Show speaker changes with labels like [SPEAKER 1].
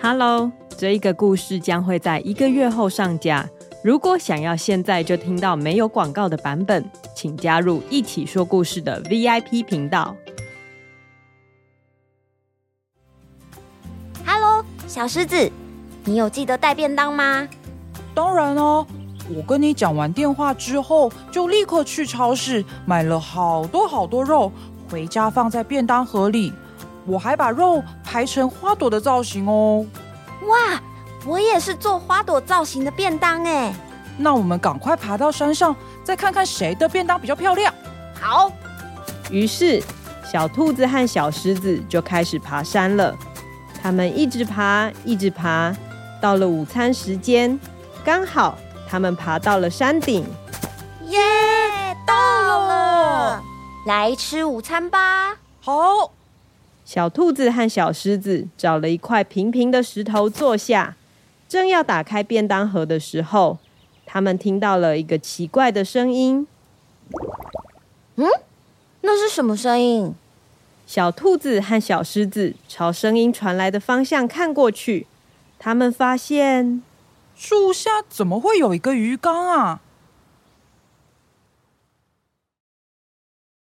[SPEAKER 1] Hello，这一个故事将会在一个月后上架。如果想要现在就听到没有广告的版本，请加入一起说故事的 VIP 频道。
[SPEAKER 2] Hello，小狮子，你有记得带便当吗？
[SPEAKER 3] 当然哦，我跟你讲完电话之后，就立刻去超市买了好多好多肉，回家放在便当盒里。我还把肉排成花朵的造型哦！
[SPEAKER 2] 哇，我也是做花朵造型的便当哎！
[SPEAKER 3] 那我们赶快爬到山上，再看看谁的便当比较漂亮。
[SPEAKER 2] 好。
[SPEAKER 1] 于是，小兔子和小狮子就开始爬山了。他们一直爬，一直爬，到了午餐时间，刚好他们爬到了山顶。
[SPEAKER 2] 耶，到了！来吃午餐吧。
[SPEAKER 3] 好。
[SPEAKER 1] 小兔子和小狮子找了一块平平的石头坐下，正要打开便当盒的时候，他们听到了一个奇怪的声音。
[SPEAKER 2] 嗯，那是什么声音？
[SPEAKER 1] 小兔子和小狮子朝声音传来的方向看过去，他们发现
[SPEAKER 3] 树下怎么会有一个鱼缸啊？